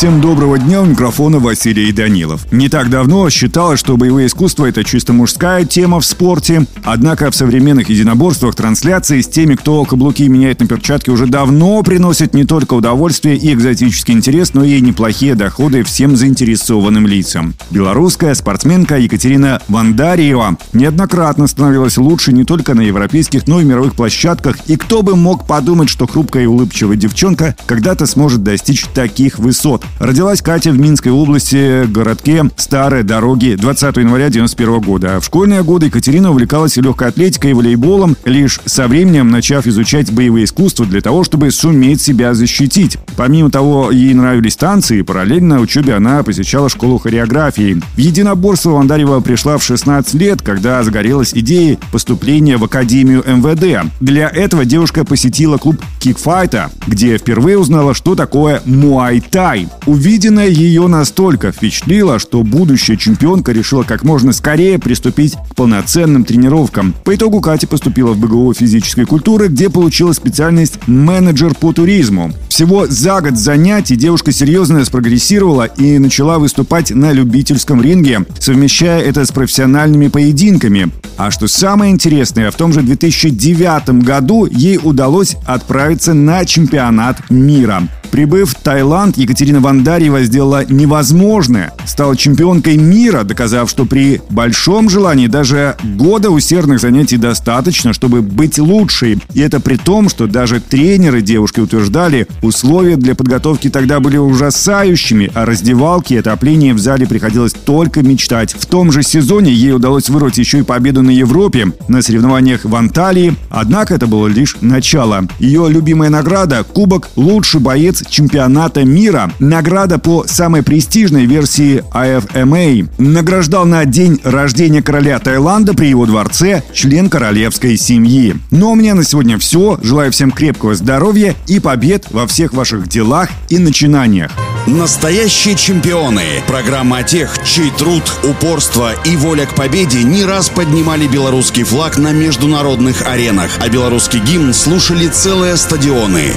Всем доброго дня, у микрофона Василий Данилов. Не так давно считалось, что боевое искусство – это чисто мужская тема в спорте. Однако в современных единоборствах трансляции с теми, кто каблуки меняет на перчатки, уже давно приносят не только удовольствие и экзотический интерес, но и неплохие доходы всем заинтересованным лицам. Белорусская спортсменка Екатерина Вандариева неоднократно становилась лучше не только на европейских, но и мировых площадках. И кто бы мог подумать, что хрупкая и улыбчивая девчонка когда-то сможет достичь таких высот. Родилась Катя в Минской области, городке Старые Дороги 20 января 91 года. В школьные годы Екатерина увлекалась легкой атлетикой и волейболом, лишь со временем начав изучать боевые искусства для того, чтобы суметь себя защитить. Помимо того, ей нравились танцы, и параллельно учебе она посещала школу хореографии. В единоборство Вандарева пришла в 16 лет, когда загорелась идеей поступления в Академию МВД. Для этого девушка посетила клуб кикфайта, где впервые узнала, что такое муай-тай. Увиденное ее настолько впечатлило, что будущая чемпионка решила как можно скорее приступить к полноценным тренировкам. По итогу Катя поступила в БГУ физической культуры, где получила специальность менеджер по туризму. Всего за год занятий девушка серьезно спрогрессировала и начала выступать на любительском ринге, совмещая это с профессиональными поединками. А что самое интересное, в том же 2009 году ей удалось отправиться на чемпионат мира. Прибыв в Таиланд, Екатерина Вандарьева сделала невозможное. Стала чемпионкой мира, доказав, что при большом желании даже года усердных занятий достаточно, чтобы быть лучшей. И это при том, что даже тренеры девушки утверждали, условия для подготовки тогда были ужасающими, а раздевалки и отопление в зале приходилось только мечтать. В том же сезоне ей удалось вырвать еще и победу на Европе, на соревнованиях в Анталии. Однако это было лишь начало. Ее любимая награда – Кубок «Лучший боец чемпионата мира. Награда по самой престижной версии IFMA. Награждал на день рождения короля Таиланда при его дворце член королевской семьи. Ну а у меня на сегодня все. Желаю всем крепкого здоровья и побед во всех ваших делах и начинаниях. Настоящие чемпионы. Программа о тех, чей труд, упорство и воля к победе не раз поднимали белорусский флаг на международных аренах, а белорусский гимн слушали целые стадионы.